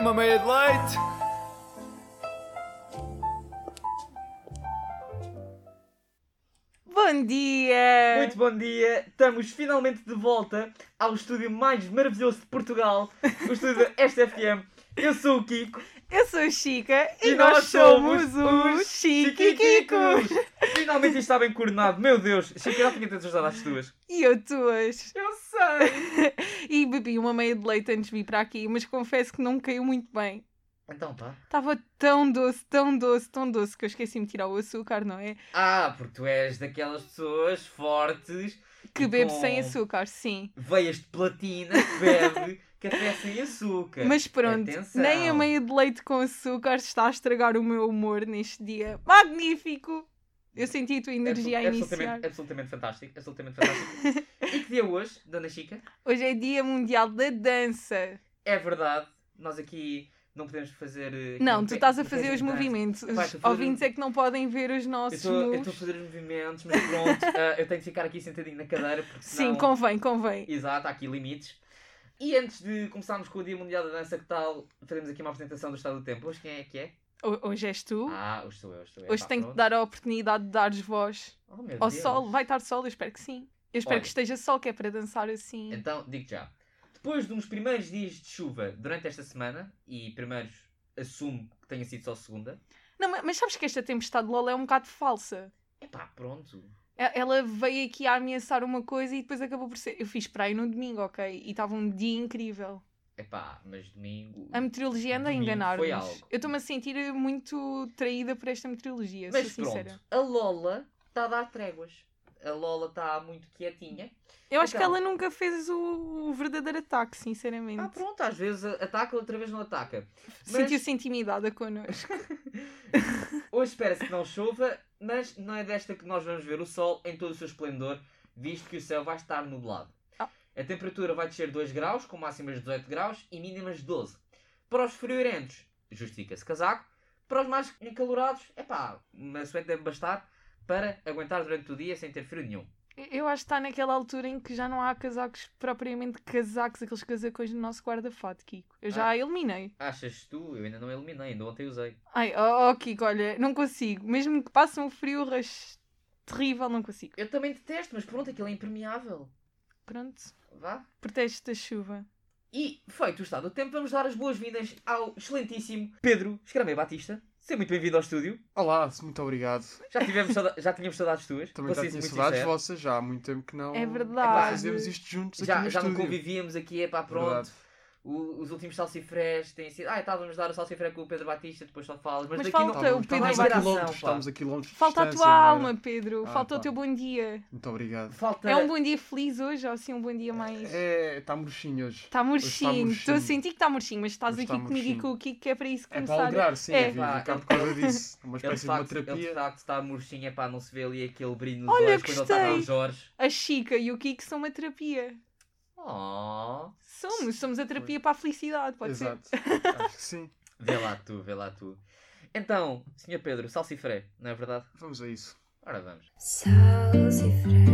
Uma meia de leite. Bom dia! Muito bom dia, estamos finalmente de volta ao estúdio mais maravilhoso de Portugal, o estúdio da SFM. Eu sou o Kiko Eu sou a Chica e, nós, somos, os Chiquiquicos! Finalmente isto está bem coordenado, meu Deus, Chica, já tinha tantas ajudado às tuas. E eu tuas. Eu sei! E bebi uma meia de leite antes de vir para aqui, mas confesso que não me caiu muito bem. Então pá. Estava tão doce, tão doce, tão doce que eu esqueci-me de tirar o açúcar, não é? Ah, porque tu és daquelas pessoas fortes Que bebe com sem açúcar, sim. veias de platina que bebe café sem açúcar. Mas pronto, Atenção. nem a meia de leite com açúcar está a estragar o meu humor neste dia. Magnífico! Eu senti a tua energia a Absol- iniciar. absolutamente, absolutamente fantástico, absolutamente fantástico. e que dia hoje, Dona Chica? Hoje é Dia Mundial da Dança. É verdade, nós aqui não podemos fazer. eh, Não, tu estás a fazer os movimentos. Os ouvintes é que não podem ver os nossos eu estou a fazer os movimentos, mas pronto, ah, eu tenho de ficar aqui sentadinho na cadeira porque senão... Sim, convém, convém. Exato, há aqui limites. E antes de começarmos com o Dia Mundial da Dança, que tal fazemos aqui uma apresentação do Estado do Tempo? Hoje quem é que é? Ho- Hoje és tu. Ah, hoje sou eu, hoje sou eu. Hoje Pá, tenho que dar a oportunidade de dares voz Oh, ao Deus. sol. Vai estar sol? Eu espero que sim. Eu espero Olha. que esteja sol, que é para dançar assim. Então, digo já. Depois de uns primeiros dias de chuva durante esta semana, e primeiros assumo que tenha sido só segunda, Não, mas- sabes que esta tempestade de LOL é um bocado falsa. epá, pronto. Ela veio aqui a ameaçar uma coisa e depois acabou por ser. Eu fiz praia no domingo, ok? E estava um dia incrível. Epá, mas domingo... A meteorologia anda a enganar-nos. foi algo. Eu estou-me a sentir muito traída por esta meteorologia, Mas sou sincera. pronto, a Lola está a dar tréguas. A Lola está muito quietinha. Eu acho que ela nunca fez o, o verdadeiro ataque, sinceramente. Ah, pronto, às vezes ataca, outra vez não ataca. Mas Sentiu-se intimidada connosco. hoje espera-se que não chova, mas não é desta que nós vamos ver o sol em todo o seu esplendor, visto que o céu vai estar nublado. Ah. A temperatura vai descer 2 graus, com máximas de 18 graus e mínimas de 12. Para os friorentos, justifica-se casaco. Para os mais encalorados, é pá, uma suéte deve bastar para aguentar durante o dia sem ter frio nenhum. Eu acho que está naquela altura em que já não há casacos, propriamente casacos, aqueles casacões no nosso guarda-fato, Kiko. Eu já Ah. eliminei. Achas tu? Eu ainda não eliminei, ainda ontem usei. Ai, oh, oh, Kiko, olha, não consigo. Mesmo que passe um frio ras- terrível, não consigo. Eu também detesto, mas pronto, aquilo é impermeável. Pronto, Vá. protege da chuva. E, feito o estado do tempo, vamos dar as boas-vindas ao excelentíssimo Pedro Escramei Batista. Seja muito bem-vindo ao estúdio. Olá, muito obrigado. Já, tivemos já tínhamos saudades tuas. Também já tinha muito saudades vossas, já há muito tempo que não É Epá, verdade. fazemos isto juntos aqui Já, no já não convivíamos aqui, é pá, pronto. Verdade. O- os últimos salsifrés têm sido. Ah, estávamos a dar o salsifré com o Pedro Batista, depois só falas. Mas, Mas daqui falta não. o Pedro estávamos, vai a dar quilómetros, ação, pá. estamos a quilómetros de Falta a tua era? alma, Pedro. Ah, Falta o pá. teu bom dia. Muito obrigado. Falta. É um bom dia feliz hoje ou assim um bom dia mais. É, está murchinho hoje. Está está murchinho. Estou a sentir que está murchinho, mas estás Hoje aqui está comigo e com o Kiko que é para isso É para começar. alegrar, sim, É. é. Pá, por causa disso. Uma Ele de, espécie de uma facto, ele de terapia. facto está murchinho, é pá, não se vê ali aquele brilho nos Olha, olhos quando ele aos Jorge. A Chica e o Kiko são uma terapia. Oh. Somos, somos a terapia para a felicidade, pode Exato. Acho que sim. Vê lá tu, vê lá tu. Então, Sr. Pedro, salsifré, não é verdade? Vamos a isso. Ora vamos. Salsifré,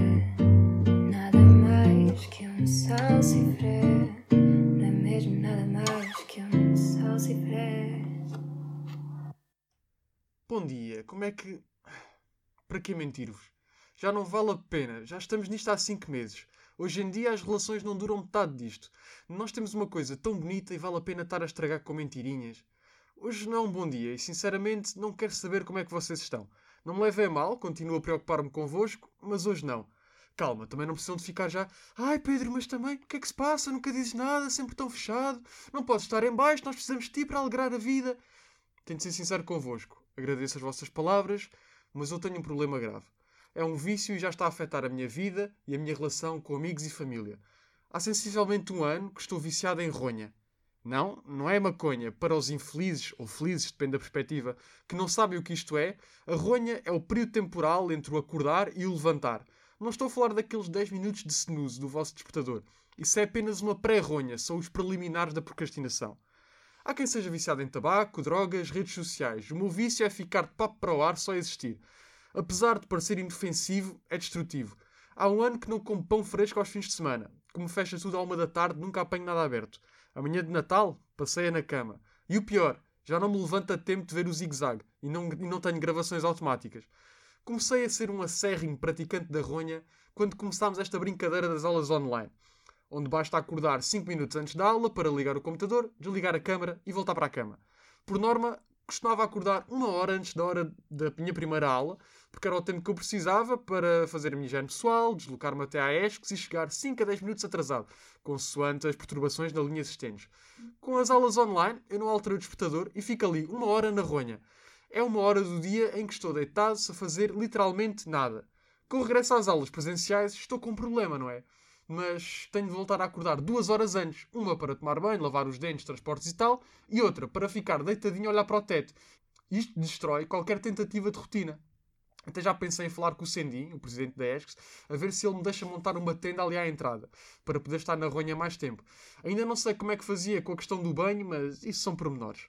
nada mais que um salsifré. Não é mesmo nada mais que um salsifré. Bom dia, como é que. Para que mentir-vos? Já não vale a pena, já estamos nisto há 5 meses. Hoje em dia as relações não duram metade disto. Nós temos uma coisa tão bonita e vale a pena estar a estragar com mentirinhas. Hoje não é um bom dia e sinceramente não quero saber como é que vocês estão. Não me levem a mal, continuo a preocupar-me convosco, mas hoje não. Calma, também não precisam de ficar já. Ai Pedro, mas também, o que é que se passa? Nunca dizes nada, sempre tão fechado. Não podes estar em baixo, nós precisamos de ti para alegrar a vida. Tenho de ser sincero convosco. Agradeço as vossas palavras, mas eu tenho um problema grave. É um vício e já está a afetar a minha vida e a minha relação com amigos e família. Há sensivelmente um ano que estou viciado em ronha. Não, não é maconha. Para os infelizes, ou felizes, depende da perspectiva, que não sabem o que isto é, a ronha é o período temporal entre o acordar e o levantar. Não estou a falar daqueles 10 minutos de snooze do vosso despertador. Isso é apenas uma pré-ronha, são os preliminares da procrastinação. Há quem seja viciado em tabaco, drogas, redes sociais. O meu vício é ficar de papo para o ar só existir. Apesar de parecer inofensivo, é destrutivo. Há um ano que não como pão fresco aos fins de semana. Como fecha tudo à uma da tarde, nunca apanho nada aberto. Amanhã de Natal, passeia na cama. E o pior, já não me levanta tempo de ver o zigue-zague e não, e não tenho gravações automáticas. Comecei a ser um acérrimo praticante da ronha quando começámos esta brincadeira das aulas online, onde basta acordar 5 minutos antes da aula para ligar o computador, desligar a câmara e voltar para a cama. Por norma, costumava acordar uma hora antes da hora da minha primeira aula, porque era o tempo que eu precisava para fazer a minha higiene pessoal, deslocar-me até à ESCS e chegar 5 a 10 minutos atrasado, consoante as perturbações na linha existentes. Com as aulas online, eu não altero o despertador e fico ali uma hora na ronha. É uma hora do dia em que estou deitado a fazer literalmente nada. Com o regresso às aulas presenciais, estou com um problema, não é? Mas tenho de voltar a acordar duas horas antes. Uma para tomar banho, lavar os dentes, transportes e tal, e outra para ficar deitadinho a olhar para o teto. Isto destrói qualquer tentativa de rotina. Até já pensei em falar com o Sendim, o presidente da ESCS, a ver se ele me deixa montar uma tenda ali à entrada, para poder estar na ronha mais tempo. Ainda não sei como é que fazia com a questão do banho, mas isso são pormenores.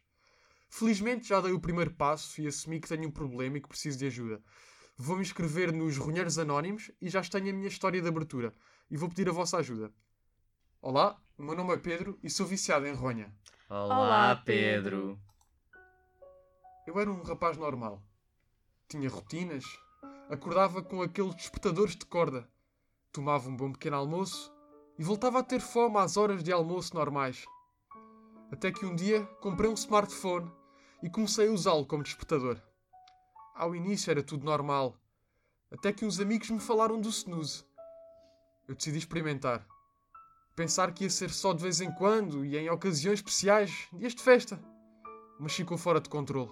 Felizmente já dei o primeiro passo e assumi que tenho um problema e que preciso de ajuda. Vou-me inscrever nos Ronheiros Anónimos e já tenho a minha história de abertura. E vou pedir a vossa ajuda. Olá, o meu nome é Pedro e sou viciado em ronha. Olá, Olá, Pedro. Eu era um rapaz normal. Tinha rotinas. Acordava com aqueles despertadores de corda. Tomava um bom pequeno almoço e voltava a ter fome às horas de almoço normais. Até que um dia comprei um smartphone e comecei a usá-lo como despertador. Ao início era tudo normal. Até que uns amigos me falaram do snooze. Eu decidi experimentar. Pensar que ia ser só de vez em quando e em ocasiões especiais, dias de festa. Mas ficou fora de controle.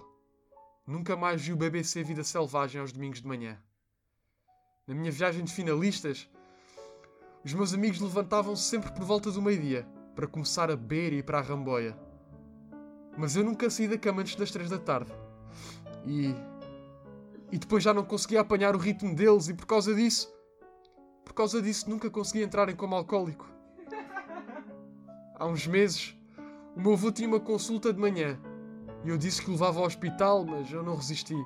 Nunca mais vi o BBC Vida Selvagem aos domingos de manhã. Na minha viagem de finalistas, os meus amigos levantavam-se sempre por volta do meio-dia para começar a beber e ir para a ramboia. Mas eu nunca saí da cama antes das três da tarde. E. E depois já não conseguia apanhar o ritmo deles, e por causa disso. Por causa disso nunca consegui entrar em coma alcoólico. Há uns meses, o meu avô tinha uma consulta de manhã e eu disse que o levava ao hospital, mas eu não resisti.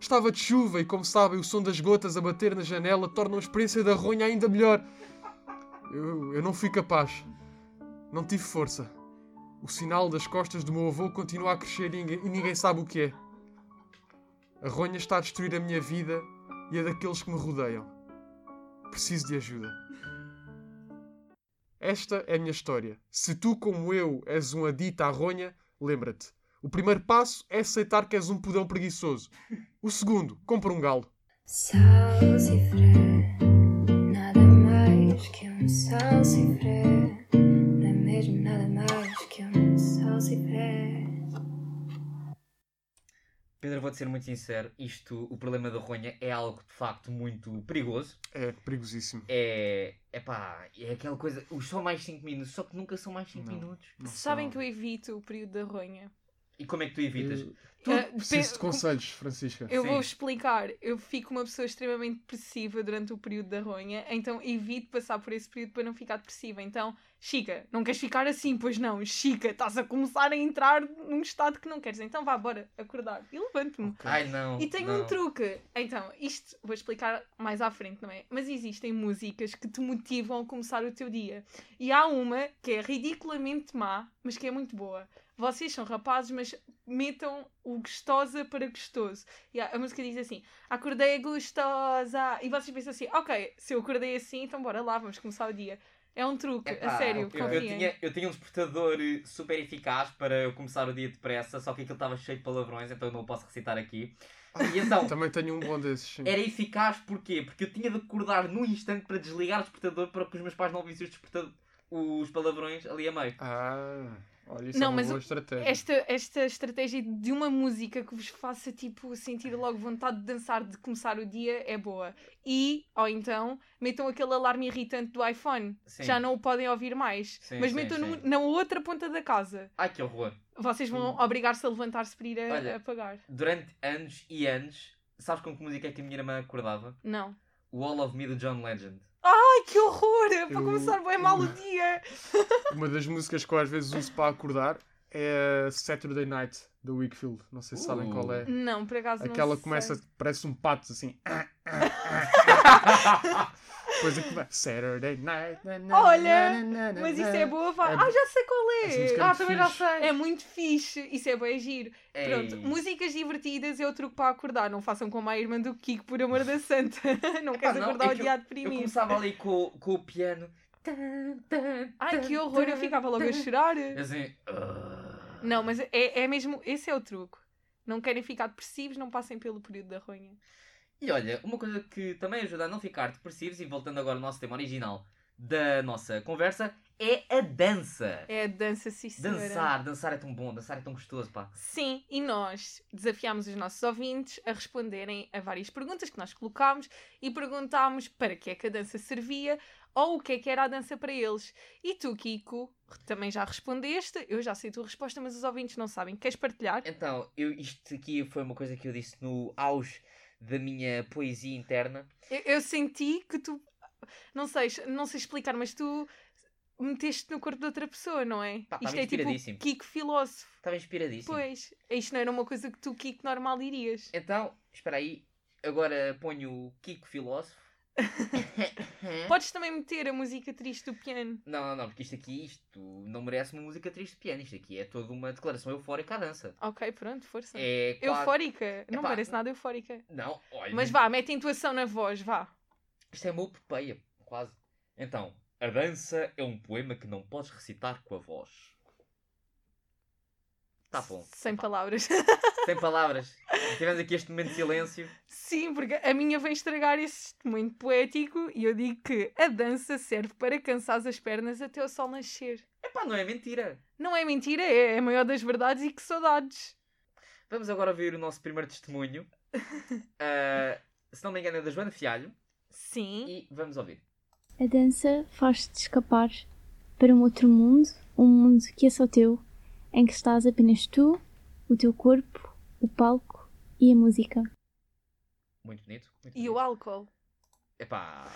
Estava de chuva e, como sabem, o som das gotas a bater na janela torna a experiência da ronha ainda melhor. Eu, eu não fui capaz. Não tive força. O sinal das costas do meu avô continua a crescer e ninguém, e ninguém sabe o que é. A ronha está a destruir a minha vida e a daqueles que me rodeiam. Preciso de ajuda. Esta é a minha história. Se tu, como eu, és um adito à ronha, lembra-te. O primeiro passo é aceitar que és um pudão preguiçoso. O segundo, compra um galo. Salsifré, nada mais que um salsifré. Não é mesmo nada mais que um salsifré. Pedro, vou-te ser muito sincero. Isto, o problema da ronha é algo de facto muito perigoso. É perigosíssimo. É. É pá, é aquela coisa. Os só mais 5 minutos, só que nunca são mais 5 Não. minutos. Não Sabem são- que eu evito o período da ronha. E como é que tu evitas? Eu- Tu- Eh, preciso de conselhos, Francisca. Eu Sim. vou explicar. Eu fico uma pessoa extremamente depressiva durante o período da ronha, então evito passar por esse período para não ficar depressiva. Então, Chica, não queres ficar assim, pois não. Chica, estás a começar a entrar num estado que não queres. Então vá, bora, acordar. E levanto-me. Ai não. E tenho não. um truque. Então, isto vou explicar mais à frente, não é? Mas existem músicas que te motivam a começar o teu dia. E há uma que é ridiculamente má, mas que é muito boa. Vocês são rapazes, mas metam o gostosa para gostoso. E a a música diz assim: Acordei gostosa. E vocês pensam assim: Ok, se eu acordei assim, então bora lá, vamos começar o dia. É um truque, Epá, a sério, eu, eu, tinha, eu tinha um despertador eh, super eficaz para eu começar o dia depressa, só que aquilo estava cheio de palavrões, então eu não o posso recitar aqui. E então, Também tenho um bom desses. sim. era eficaz porquê? Porque eu tinha de acordar num instante para desligar o despertador para que os meus pais não ouvissem os, os palavrões ali a meio. Ah, olha, isso Não, é uma mas boa estratégia. Esta, esta estratégia de uma música que vos faça tipo sentir logo vontade de dançar, de começar o dia, é boa. E, ou então, metam aquele alarme irritante do iPhone. Sim. Já não o podem ouvir mais. Sim, mas sim, metam no- na outra ponta da casa. Ai que horror. Vocês vão obrigar-se a levantar-se para ir a, Olha. a apagar. Durante anos e anos, sabes com que música é que a minha irmã acordava? Não. Wall of Me do John Legend. Ai, que horror! É para começar bem mal o dia. Uma das músicas que eu às vezes uso para acordar é Saturday Night, da Wakefield. Não sei se sabem Uh. qual é. Não, por acaso não Aquela sei. começa, parece um pato assim. Depois é que vai. Saturday night. na, na, Olha, na, Mas isso é boa. É Ah, já sei qual é. é ah, também já sei. É muito fixe. Isso é bem giro. Pronto, Ei. músicas divertidas é o truque para acordar. Não façam como a irmã do Kiko, por amor da santa. não queres acordar é o dia a Eu começava ali com, com o piano. Ai, que horror, eu ficava logo a chorar. Assim. ah. Não, mas é, é mesmo, esse é o truque. Não querem ficar depressivos, não passem pelo período da ronha. E olha, uma coisa que também ajuda a não ficar depressivos, e voltando agora ao nosso tema original da nossa conversa, é a dança. É a dança, sim senhora. Dançar, dançar é tão bom, dançar é tão gostoso, pá. Sim, e nós desafiámos os nossos ouvintes a responderem a várias perguntas que nós colocámos e perguntámos para que é que a dança servia ou o que é que era a dança para eles. E tu, Kiko, também já respondeste, eu já sei a tua resposta, mas os ouvintes não sabem. Queres partilhar? Então, eu, isto aqui foi uma coisa que eu disse no auge da minha poesia interna. Eu, eu senti que tu, não sei, não sei explicar, mas tu meteste no corpo de outra pessoa, não é? Pá, Isto estava é tipo inspiradíssimo. Kiko filósofo. Estava inspiradíssimo. Pois, isto não era uma coisa que tu, Kiko, normal dirias. Então, espera aí, agora ponho o Kiko Filósofo. Podes também meter a música triste do piano. Não, não, não, porque isto aqui, isto não merece uma música triste de piano. Isto aqui é toda uma declaração eufórica à dança. Ok, pronto, força. É quase... Eufórica. Não Epá, parece nada eufórica. Não, olha. Mas vá, mete intuação na voz, vá. Isto é uma epopeia, quase. Então, a dança é um poema que não podes recitar com a voz. Tá bom. Sem palavras. Sem palavras. Tivemos aqui este momento de silêncio. Sim, porque a minha vem estragar esse muito poético e eu digo que a dança serve para cansar as pernas até o sol nascer. Epá, não é mentira. Não é mentira, é a maior das verdades e que saudades. Vamos agora ver o nosso primeiro testemunho. Ah, se não me engano é da Joana Fialho. Sim. E vamos ouvir. A dança faz-te escapar para um outro mundo, um mundo que é só teu, em que estás apenas tu, o teu corpo, o palco e a música. Muito bonito. Muito E o bonito. álcool? Epá.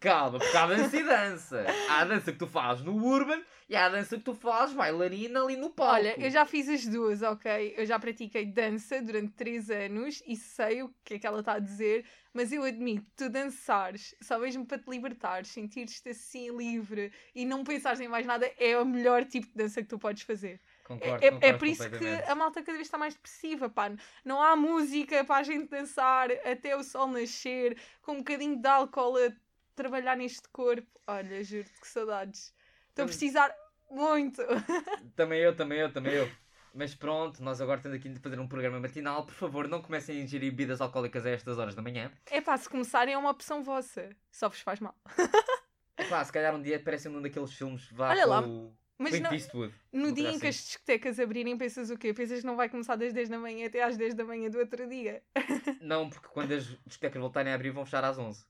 Calma, porque há dança e dança. Há a dança que tu fazes no Urban e há a dança que tu fazes bailarina ali no palco. Olha, eu já fiz as duas, ok? Eu já pratiquei dança durante 3 anos e sei o que é que ela está a dizer, mas eu admito, tu dançares só mesmo para te libertares, sentir-te assim livre e não pensares em mais nada, é o melhor tipo de dança que tu podes fazer. Concordo, É, é- concordo é por isso que a malta cada vez está mais depressiva, pá. Não há música para a gente dançar até o sol nascer, com um bocadinho de álcool a trabalhar neste corpo. Olha, juro-te que saudades. Estou a precisar muito. Também eu, também eu, também eu. Mas pronto, nós agora temos aqui de fazer um programa matinal. Por favor, não comecem a ingerir bebidas alcoólicas a estas horas da manhã. É pá, se começarem é uma opção vossa. Só vos faz mal. É pá, se calhar um dia parece um daqueles filmes vá Olha lá, o Mas Clint não- Eastwood. no dia em que as assim. discotecas abrirem, pensas o quê? Pensas que não vai começar das 10 da manhã até às 10 da manhã do outro dia? Não, porque quando as discotecas voltarem a abrir vão fechar às 11.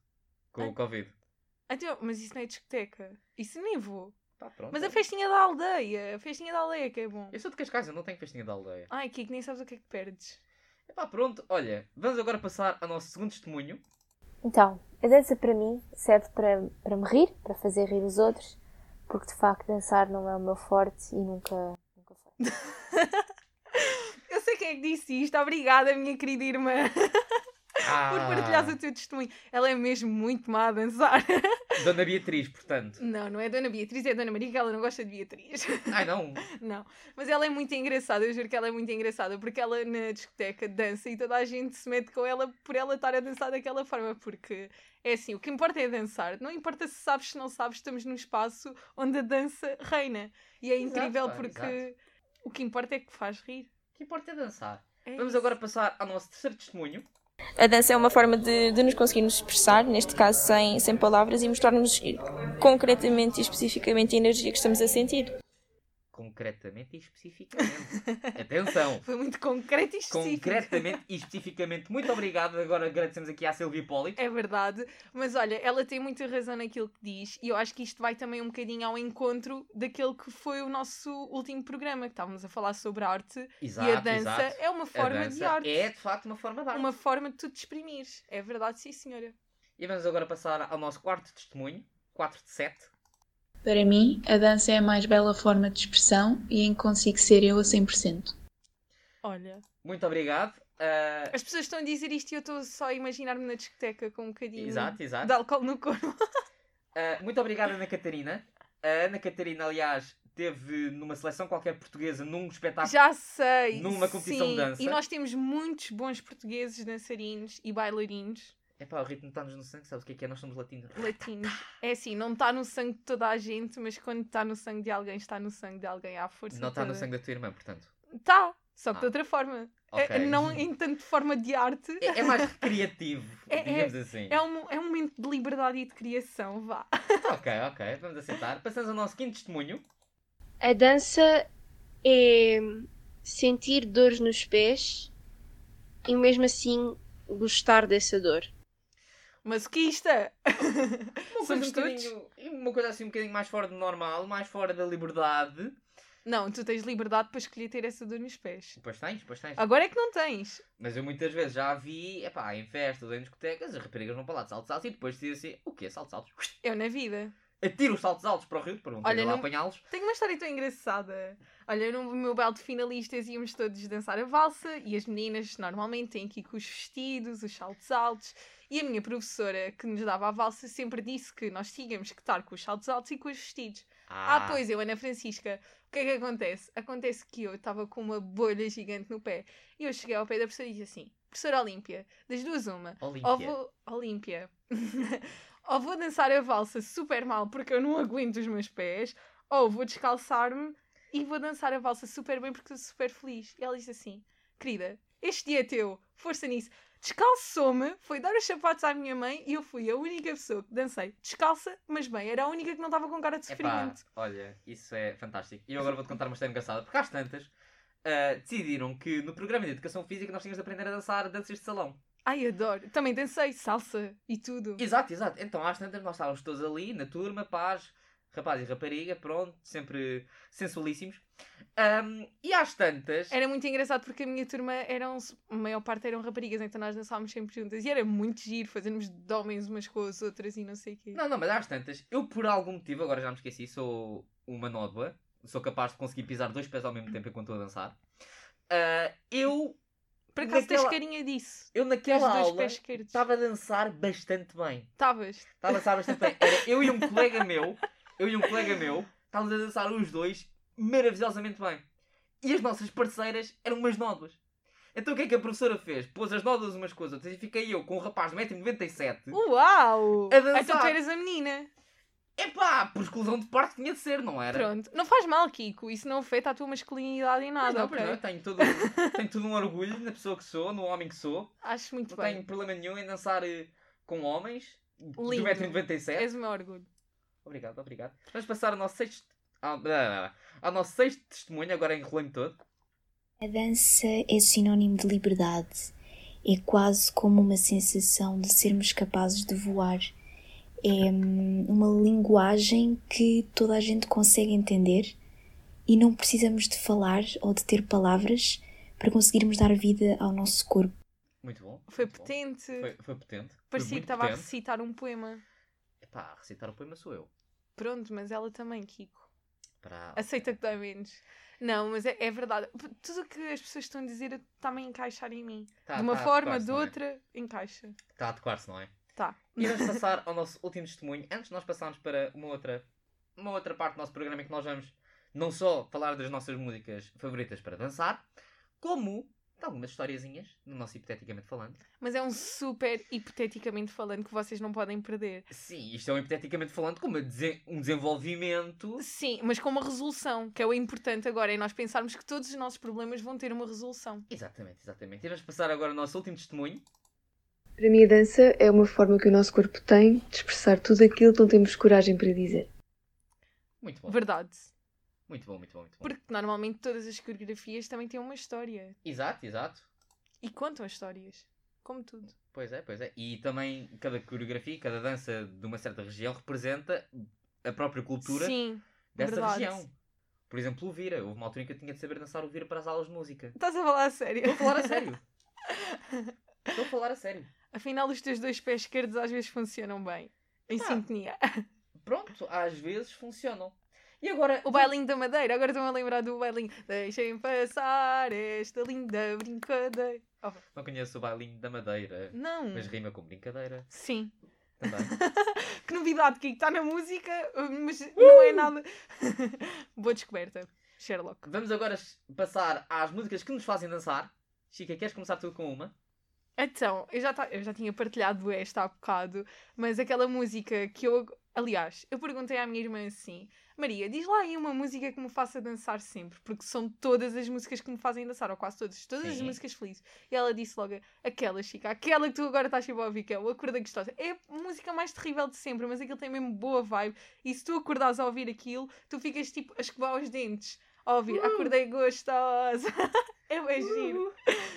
Com Ai. o Covid. Então, mas isso não é discoteca. Isso nem vou. Pá, pronto. Mas a festinha da aldeia. A festinha da aldeia que é bom. Eu sou de Cascais, eu não tenho festinha da aldeia. Ai, Kiko, nem sabes o que é que perdes. Epá, pronto, olha, vamos agora passar ao nosso segundo testemunho. Então, a dança para mim serve para, para me rir, para fazer rir os outros, porque de facto dançar não é o meu forte e nunca, nunca foi. Eu sei quem é que disse isto. Obrigada, minha querida irmã, por partilhares o teu testemunho. Ela é mesmo muito má a dançar. Dona Beatriz, portanto. Não, não é Dona Beatriz, é Dona Maria, que ela não gosta de Beatriz. Ai não, Não, mas ela é muito engraçada, eu juro que ela é muito engraçada, porque ela na discoteca dança e toda a gente se mete com ela por ela estar a dançar daquela forma, porque é assim, o que importa é dançar, não importa se sabes, se não sabes, estamos num espaço onde a dança reina. E é Exato, incrível pá, porque exato. o que importa é que faz rir. o que importa é dançar. É Vamos isso. agora passar ao nosso terceiro testemunho. A dança é uma forma de, de nos conseguirmos expressar, neste caso sem, sem palavras, e mostrarmos concretamente e especificamente a energia que estamos a sentir. Concretamente e especificamente. Atenção! Foi muito concreto e específico. Concretamente e especificamente. Muito obrigado. Agora agradecemos aqui à Silvia Hipólito. É verdade, mas olha, ela tem muita razão naquilo que diz, e eu acho que isto vai também um bocadinho ao encontro daquele que foi o nosso último programa, que estávamos a falar sobre arte Exato, e a dança exato. é uma forma de arte. É de facto uma forma de arte. Uma forma de tu te exprimires. É verdade, sim, senhora. E vamos agora passar ao nosso quarto testemunho. 4 de 7. Para mim, a dança é a mais bela forma de expressão e em que consigo ser eu a 100%. Olha, Muito obrigado. Ah, As pessoas estão a dizer isto e eu estou só a imaginar-me na discoteca com um bocadinho exato, exato. de álcool no corpo. Ah, muito obrigado, Ana Catarina. A Ana Catarina, aliás, teve numa seleção qualquer portuguesa num espetáculo. Já sei. Numa competição sim. de dança. E nós temos muitos bons portugueses dançarinos e bailarinos Epá, o ritmo está-nos no sangue, sabes o que é que é? Nós somos latinos. latinos. É assim, não está no sangue de toda a gente, mas quando está no sangue de alguém, está no sangue de alguém à força. Não está no sangue da tua irmã, portanto. Tá, só que Ah. de outra forma. Ok. É, não em tanto forma de arte. É, é mais recreativo, É- digamos assim. É um, é um momento de liberdade e de criação, vá. Ok, ok, vamos aceitar. Passamos ao nosso quinto testemunho. A dança é sentir dores nos pés e mesmo assim gostar dessa dor. Masoquista! Uma coisa, um todos. uma coisa assim um bocadinho mais fora do normal, mais fora da liberdade. Não, tu tens liberdade para escolher ter essa dor nos pés. Pois tens, pois tens. Agora é que não tens. Mas eu muitas vezes já vi, epá, em festas em discotecas, as raparigas vão para lá de saltos altos e depois dizem assim, o quê? Saltos altos? Eu na vida. Atiro os saltos altos para o rio para não ter Olha, lá não- apanhá-los. Tenho uma história tão engraçada. Olha, no meu baile de finalistas íamos todos dançar a valsa e as meninas normalmente têm que ir com os vestidos, os saltos altos. E a minha professora que nos dava a valsa sempre disse que nós tínhamos que estar com os saltos altos e com os vestidos. Ah, pois eu, Ana Francisca, o que é que acontece? Acontece que eu estava com uma bolha gigante no pé e eu cheguei ao pé da professora e disse assim: Professora Olímpia, das duas, uma. Olímpia. Ou vou. Olímpia. ou vou dançar a valsa super mal porque eu não aguento os meus pés, ou vou descalçar-me e vou dançar a valsa super bem porque estou super feliz. E ela disse assim: Querida, este dia é teu, força nisso. Descalçou-me, foi dar os sapatos à minha mãe e eu fui a única pessoa que dancei descalça, mas bem, era a única que não estava com cara de Epá, sofrimento. olha, isso é fantástico. E eu agora vou-te contar uma história engraçada, porque às tantas ah, decidiram que no programa de Educação Física nós tínhamos de aprender a dançar danças de salão. Ai, adoro. Também dancei salsa e tudo. Exato, exato. Então às tantas nós estávamos todos ali, na turma, paz, rapaz e rapariga, pronto, sempre sensualíssimos. Ahm, e às tantas... Era muito engraçado porque a minha turma eram, a maior parte eram raparigas, então nós dançávamos sempre juntas. E era muito giro fazermos de homens umas com as outras e não sei o quê. Não, não, mas às tantas, eu por algum motivo, agora já me esqueci, sou uma nódoa, sou capaz de conseguir pisar dois pés ao mesmo tempo enquanto estou a dançar. Ah, eu, Por acaso tens naquela- carinha disso. eu Tens naquela dois aula estava a dançar bastante bem. Estavas. Estava a dançar bastante bem. Era eu e um colega meu, eu e um colega meu, estávamos a dançar os dois maravilhosamente bem. E as nossas parceiras eram umas nódoas. Então o que é que a professora fez? Pôs as nódoas umas com as outras e fiquei eu com um rapaz de 1,97m. Uau! A dançar. Então tu eras a menina. Epá, por exclusão de parte tinha de ser, não era? Pronto. Não faz mal, Kiko. Isso não afeta a tua masculinidade em Pois nada, não, ok? pois não, tenho todo, tenho todo um orgulho na pessoa que sou, no homem que sou. Acho muito Não bem. tenho problema nenhum em dançar eh, com homens de Lindo. 1,97m. És o meu orgulho. Obrigado, obrigado. Vamos passar ao nosso sexto. Blá, ao nosso sexto testemunho, agora enrolei-me todo. A dança é sinónimo de liberdade. É quase como uma sensação de sermos capazes de voar. É hum, uma linguagem que toda a gente consegue entender e não precisamos de falar ou de ter palavras para conseguirmos dar vida ao nosso corpo. Muito bom. Foi muito bom. potente. Foi, foi potente. Foi Parecia que muito estava a potente. recitar um poema. Epá, a recitar o poema sou eu. Pronto, mas ela também, Kiko. Aceita que dá menos. Não, mas é, é verdade. Tudo o que as pessoas estão a dizer está-me a encaixar em mim. Tá- de uma tá forma, de é? outra, encaixa. Está a adequar-se, não é? Tá. E vamos passar ao nosso último testemunho. Antes de nós passarmos para uma outra, uma outra parte do nosso programa em que nós vamos não só falar das nossas músicas favoritas para dançar, como de algumas historiazinhas, no nosso hipoteticamente falando. Mas é um super hipoteticamente falando que vocês não podem perder. Sim, isto é um hipoteticamente falando com uma desen- um desenvolvimento. Sim, mas com uma resolução, que é o importante agora, é nós pensarmos que todos os nossos problemas vão ter uma resolução. Exatamente, exatamente. E vamos passar agora ao nosso último testemunho. Para mim, a dança é uma forma que o nosso corpo tem de expressar tudo aquilo que não temos coragem para dizer. Muito bom. Verdade. Muito bom, muito bom, muito bom. Porque normalmente todas as coreografias também têm uma história. Exato, exato. E contam as histórias. Como tudo. Pois é, pois é. E também cada coreografia, cada dança de uma certa região representa a própria cultura Sim, dessa verdade. região. Por exemplo, o Vira. Houve uma altura em que eu tinha de saber dançar o Vira para as aulas de música. Estás a falar a sério? Estou a falar a sério. Estou a falar a sério. Afinal, os teus dois pés esquerdos às vezes funcionam bem. Em Ah. sintonia. Pronto, às vezes funcionam. E agora. O bailinho da madeira. Agora estou-me a lembrar do bailinho. Deixem passar esta linda brincadeira. Oh. Não conheço o bailinho da madeira. Não. Mas rima com brincadeira. Sim. Também. que novidade que está na música, mas não é nada. Boa descoberta, Sherlock. Vamos agora passar às músicas que nos fazem dançar. Chica, queres começar tu com uma? Então, eu já, eu já tinha partilhado esta há bocado, mas aquela música que eu. Aliás, eu perguntei à minha irmã assim: Maria, diz lá aí uma música que me faça dançar sempre, porque são todas as músicas que me fazem dançar, ou quase todas, todas as Sim. músicas felizes. E ela disse logo: aquela, Chica, aquela que tu agora estás sempre a ouvir, que é o Acorda Gostosa. É a música mais terrível de sempre, mas aquilo tem mesmo boa vibe. E se tu acordares a ouvir aquilo, tu ficas tipo a escovar os dentes a ouvir: Acordei gostosa. é bem giro.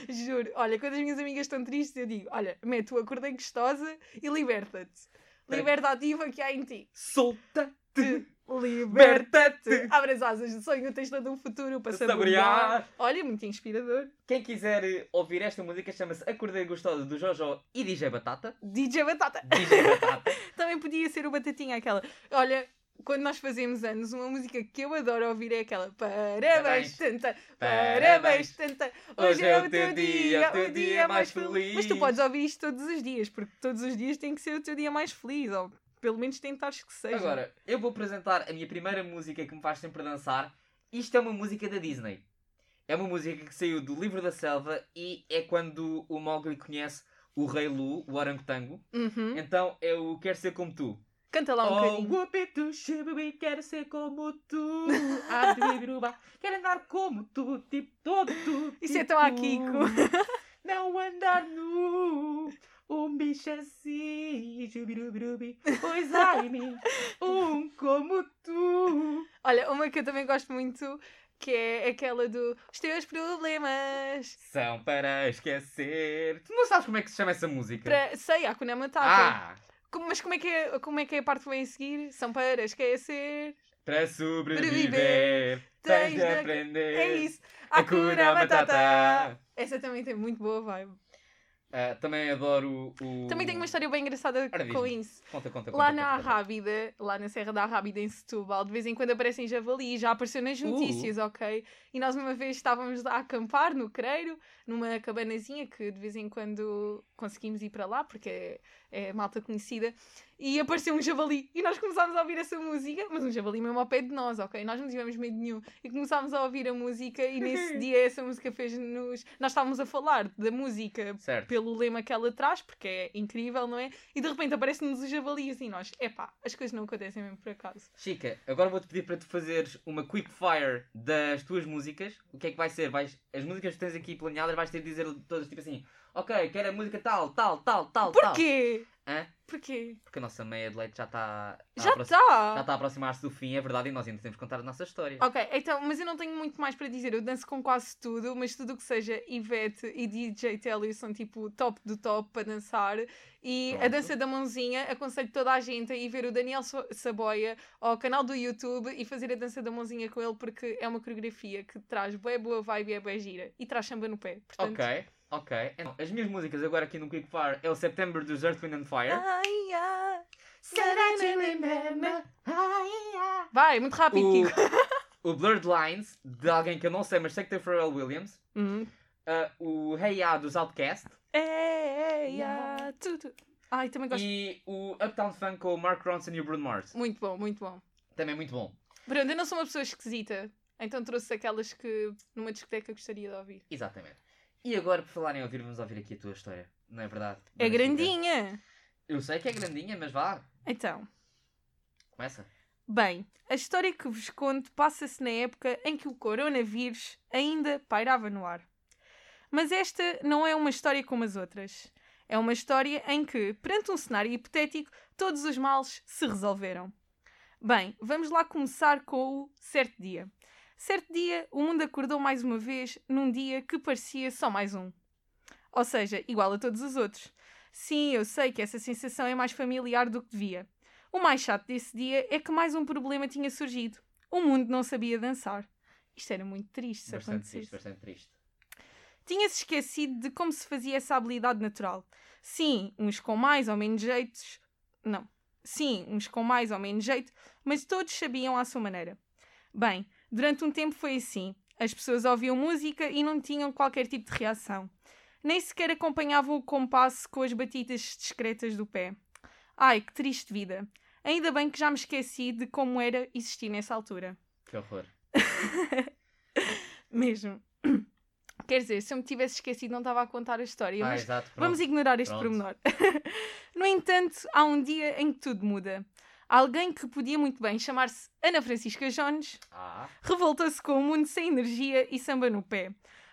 Juro. Olha, quando as minhas amigas estão tristes, eu digo: olha, mete o Acordei Gostosa e liberta-te. Liberta ativa que há em ti. Solta-te. Liberta-te. Abre as asas do sonho, tens todo um futuro para Saborear. Olha, muito inspirador. Quem quiser eh, ouvir esta música chama-se Acordei Gostosa do Jojo e DJ Batata. DJ Batata. DJ Batata. Também podia ser o Batatinha aquela. Olha, quando nós fazemos anos, uma música que eu adoro ouvir é aquela Parabéns, tanta, parabéns, tanta. Hoje é o teu dia, o dia mais feliz. Mas tu podes ouvir isto todos os dias, porque todos os dias tem que ser o teu dia mais feliz, ou pelo menos tentares que seja. Agora, eu vou apresentar a minha primeira música que me faz sempre dançar. Isto é uma música da Disney. É uma música que saiu do livro da selva e é quando o Mowgli conhece o Rei Lu, o orangotango. Uhum. Então é o Quero Ser Como Tu. Canta lá um oh, bocadinho. whoopee-doo, shibibi, quero ser como tu. Quero andar como tu, tipo todo tu. Isso é tipo tão. Kiko. Não andar nu. Um bicho assim, jubirubirubi, pois ai-me, um como tu. Olha, uma que eu também gosto muito, que é aquela do Os teus problemas. São para esquecer. Tu não sabes como é que se chama essa música? Para... Sei, Hakuna Matata. Ah, Mas como é, que é, como é que é a parte que vem a seguir? São para esquecer. para sobreviver, tens de de- aprender. É isso. Hakuna Matata. Matata. Essa também tem muito boa vibe. Ah, também adoro o. Também tenho uma história bem engraçada Ora, com isso. Conta, conta, conta. Lá conta, na. Arrábida, lá na Serra da Arrábida, em Setúbal, de vez em quando aparecem javali, já apareceu nas Uh. notícias, ok? E nós uma vez estávamos a acampar no Creiro, numa cabanazinha que de vez em quando conseguimos ir para lá, porque é, é malta conhecida, e apareceu um javali. E nós começámos a ouvir essa música, mas um javali mesmo ao pé de nós, ok? Nós não tivemos medo nenhum. E começámos a ouvir a música, e nesse dia essa música fez-nos. Nós estávamos a falar da música Certo. pelo lema que ela traz, porque é incrível, não é? E de repente aparece-nos o javali assim, nós, epá, as coisas não acontecem mesmo por acaso. Chica, agora vou-te pedir para tu fazeres uma quick fire das tuas músicas. O que é que vai ser? Vais, as músicas que tens aqui planeadas vais ter de dizer todas tipo assim: Ok, quero a música tal, tal, tal, tal, tal. Porquê? Hã? Porquê? Porque a nossa meia de leite já está. Já a aproxi- está! Já está a aproximar-se do fim, é verdade, e nós ainda temos que contar a nossa história. Ok, então, mas eu não tenho muito mais para dizer. Eu danço com quase tudo, mas tudo o que seja Ivete e DJ Telly são tipo top do top para dançar. E a Pronto. dança da mãozinha, aconselho toda a gente a ir ver o Daniel Saboia ao canal do YouTube e fazer a dança da mãozinha com ele, porque é uma coreografia que traz boa boa vibe e é bem gira. E traz samba no pé. Portanto, Ok, ok. Então, as minhas músicas agora aqui no Quick Fire é o September dos Earth, Wind and Fire. Ai, ai. Vai, muito rápido, O, Kiko. o Blurred Lines, de alguém que eu não sei, mas sei que tem Pharrell Williams. Uhum. Ah, o Hey Ya dos Outcast. Ei, ai, tudo. Ai, também gosto. E o Uptown Funk com o Mark Ronson e o Bruno Mars. Muito bom, muito bom. Também muito bom. Pronto, eu não sou uma pessoa esquisita, então trouxe aquelas que numa discoteca gostaria de ouvir. Exatamente. E agora, por falar em ouvir, vamos ouvir aqui a tua história. Não é verdade? É grandinha! Eu sei que é grandinha, mas vá. Então, Começa. bem, a história que vos conto passa-se na época em que o coronavírus ainda pairava no ar. Mas esta não é uma história como as outras. É uma história em que, perante um cenário hipotético, todos os males se resolveram. Bem, vamos lá começar com o certo dia. Certo dia, o mundo acordou mais uma vez num dia que parecia só mais um. Ou seja, igual a todos os outros. Sim, eu sei que essa sensação é mais familiar do que devia. O mais chato desse dia é que mais um problema tinha surgido. O mundo não sabia dançar. Isto era muito triste se Bastante acontecesse. triste, bastante triste. Tinha-se esquecido de como se fazia essa habilidade natural. Sim, uns com mais ou menos jeitos. Não. Sim, uns com mais ou menos jeito, mas todos sabiam à sua maneira. Bem, durante um tempo foi assim. As pessoas ouviam música e não tinham qualquer tipo de reação. Nem sequer acompanhavam o compasso com as batidas discretas do pé. Ai, que triste vida. Ainda bem que já me esqueci de como era existir nessa altura. Que horror. Mesmo. Quer dizer, se eu me tivesse esquecido, não estava a contar a história. Ah, mas exato, vamos ignorar este pronto. pormenor. no entanto, há um dia em que tudo muda. Alguém que podia muito bem chamar-se Ana Francisca Jones Ah, revoltou-se com o mundo sem energia e samba no pé.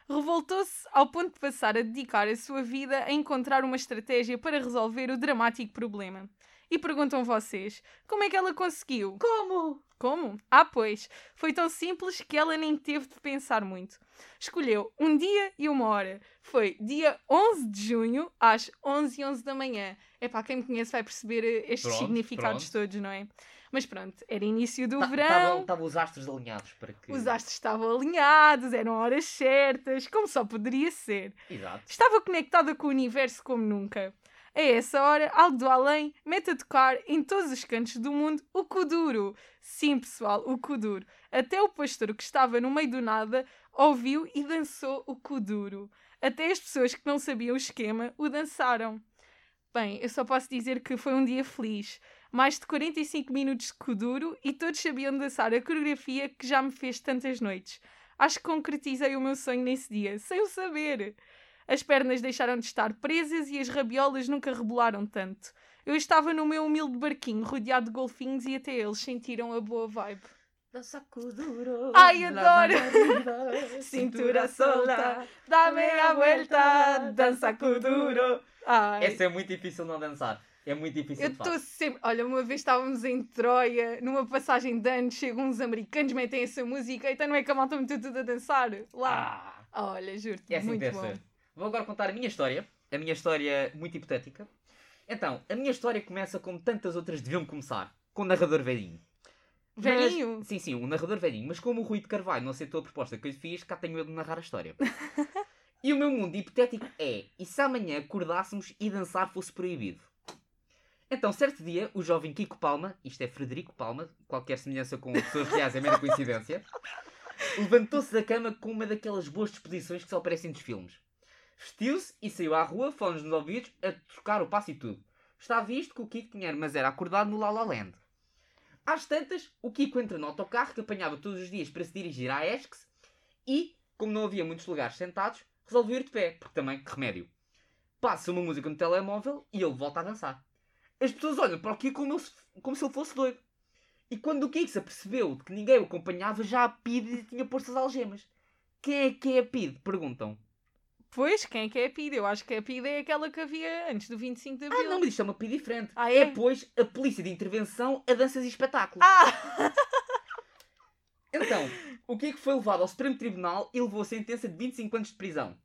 Revoltou-se ao ponto de passar a dedicar a sua vida a encontrar uma estratégia para resolver o dramático problema. E perguntam vocês, como é que ela conseguiu? Como? Como? Ah, pois, foi tão simples que ela nem teve de pensar muito. Escolheu um dia e uma hora. Foi dia 11 de junho, às 11 e 11 da manhã. É para quem me conhece vai perceber eh, estes Pronto, significados pronto. todos, não é? Mas pronto, era início do Ta- verão. Estavam estavam os astros alinhados para que. Os astros estavam alinhados, eram horas certas, como só poderia ser. Exato. Estava conectada com o universo como nunca. A essa hora, algo do além mete a tocar em todos os cantos do mundo o Kuduro. Sim, pessoal, o Kuduro. Até o pastor que estava no meio do nada ouviu e dançou o Kuduro. Até as pessoas que não sabiam o esquema o dançaram. Bem, eu só posso dizer que foi um dia feliz. Mais de 45 minutos de Kuduro e todos sabiam dançar a coreografia que já me fez tantas noites. Acho que concretizei o meu sonho nesse dia, sem o saber. As pernas deixaram de estar presas e as rabiolas nunca rebolaram tanto. Eu estava no meu humilde barquinho, rodeado de golfinhos, e até eles sentiram a boa vibe. Dança Kuduro. Ai, adoro! arriba, Cintura solta, dá meia vuelta, dança Kuduro. Ai. Essa é muito difícil não dançar. É muito difícil Eu estou sempre. Olha, uma vez estávamos em Troia, numa passagem de anos, chegam uns americanos, metem essa música, então não é que a malta meteu tudo a dançar lá. Olha, juro-te, É assim muito bom. ser. Vou agora contar a minha história. A minha história muito hipotética. Então, a minha história começa como tantas outras deviam começar. Com o narrador velhinho. Mas- Velhinho? sim, sim, um narrador velhinho. Mas como o Rui de Carvalho não aceitou a proposta que eu lhe fiz, cá tenho eu de narrar a história. e o meu mundo hipotético é: e se amanhã acordássemos e dançar fosse proibido? Então, certo dia, o jovem Kiko Palma, isto é Frederico Palma, qualquer semelhança com pessoas reais é mera coincidência, levantou-se da cama com uma daquelas boas disposições que só aparecem nos filmes. Vestiu-se e saiu à rua, fones nos ouvidos, a tocar o passo e tudo. Está visto que o Kiko tinha mas era acordado no La La Land. Às tantas, o Kiko entra no autocarro que apanhava todos os dias para se dirigir à Esques e, como não havia muitos lugares sentados, resolveu ir de pé, porque também, que remédio. Passa uma música no telemóvel e ele volta a dançar. As pessoas olham para o Kiko como, se- como se ele fosse doido. E quando o Kiko se apercebeu de que ninguém o acompanhava, já a PID tinha posto as algemas. Quem é que é a PID? Perguntam. Pois, quem é que é a PID? Eu acho que a PID é aquela que havia antes do 25 de Abril. Ah, não, mas isto é uma PID diferente. Ah, é? pois, a Polícia de Intervenção a Danças e Espetáculos. Ah! Então, o Kiko foi levado ao Supremo Tribunal e levou a sentença de 25 anos de prisão.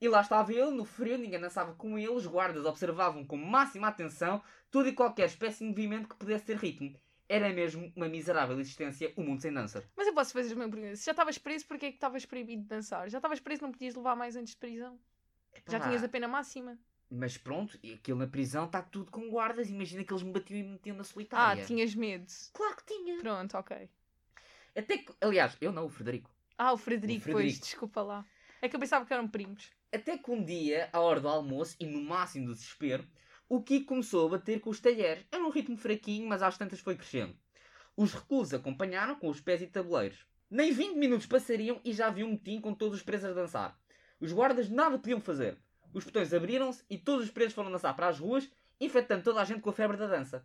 E lá estava ele, no frio, ninguém dançava com ele, os guardas observavam com máxima atenção tudo e qualquer espécie de movimento que pudesse ter ritmo. Era mesmo uma miserável existência, o mundo sem dança. Mas eu posso fazer uma pergunta. Se já estavas preso, porquê é que estavas proibido de dançar? Já estavas preso, não podias levar mais anos de prisão? Já tinhas a pena máxima? Mas pronto, e aquilo na prisão está tudo com guardas. Imagina que eles me batiam e me metiam na Ah, solitária. tinhas medo. Claro que tinha. Pronto, ok. Até que, aliás, eu não, o Frederico. Ah, o Frederico, O Frederico. pois, desculpa lá. É que eu pensava que eram primos. Até que um dia, à hora do almoço e no máximo do desespero, o Kiko começou a bater com os talheres. Era um ritmo fraquinho, mas às tantas foi crescendo. Os reclusos acompanharam com os pés e tabuleiros. Nem 20 minutos passariam e já havia um motim com todos os presos a dançar. Os guardas nada podiam fazer. Os portões abriram-se e todos os presos foram dançar para as ruas, infectando toda a gente com a febre da dança.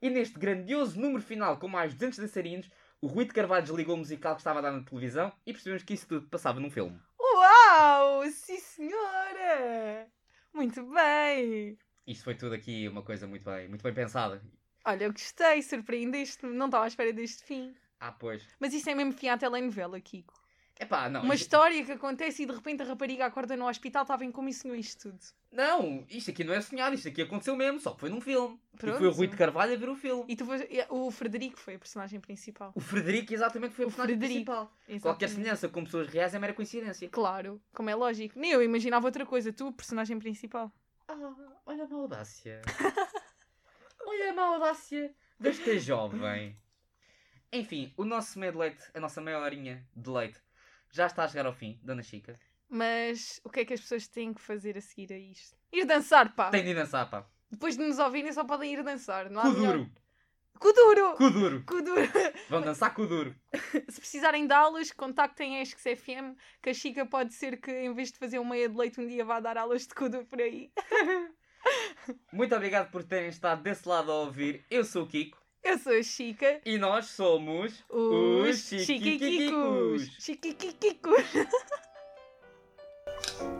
E neste grandioso número final com mais 200 dançarinos, o Rui de Carvalho desligou o musical que estava a dar na televisão e percebemos que isso tudo passava num filme. Uau! Sim, senhora! Muito bem! Isto foi tudo aqui uma coisa muito bem, muito bem pensada. Olha, eu gostei, surpreendeste-me. Não estava à espera deste fim. Ah, pois. Mas isso é mesmo fim à telenovela, Kiko. Epá, não. Uma isto- história que acontece e de repente a rapariga acorda no hospital, está bem como e sonhou isto tudo. Não, isto aqui não é sonhado, isto aqui aconteceu mesmo, só que foi num filme. Pronto. E foi o Rui de Carvalho a ver o filme. E tu foste- o Frederico foi a personagem principal. O Frederico exatamente foi o, O personagem Frederico, principal. exatamente. Qualquer semelhança com pessoas reais é mera coincidência. Claro, como é lógico. Nem eu imaginava outra coisa. Tu, personagem principal. Ah, olha a maldácia. olha a maldácia desta jovem. Enfim, o nosso meio de leite, a nossa meia horinha de leite, já está a chegar ao fim, Dona Chica. Mas o que é que as pessoas têm que fazer a seguir a isto? Ir dançar, pá! Tem de ir dançar, pá. Depois de nos ouvirem, só podem ir dançar. Não há Cu melhor- duro. Cu duro! Cu duro. Cu duro! Vão dançar cu duro. Se precisarem de aulas, contactem a Esques FM, que a Chica pode ser que em vez de fazer uma meia de leite um dia vá dar aulas de cu duro por aí. Muito obrigado por terem estado desse lado a ouvir. Eu sou o Kiko. Eu sou a Chica. E nós somos Os Chiquiquicos. Chiquiquicos. Chiquiquicos.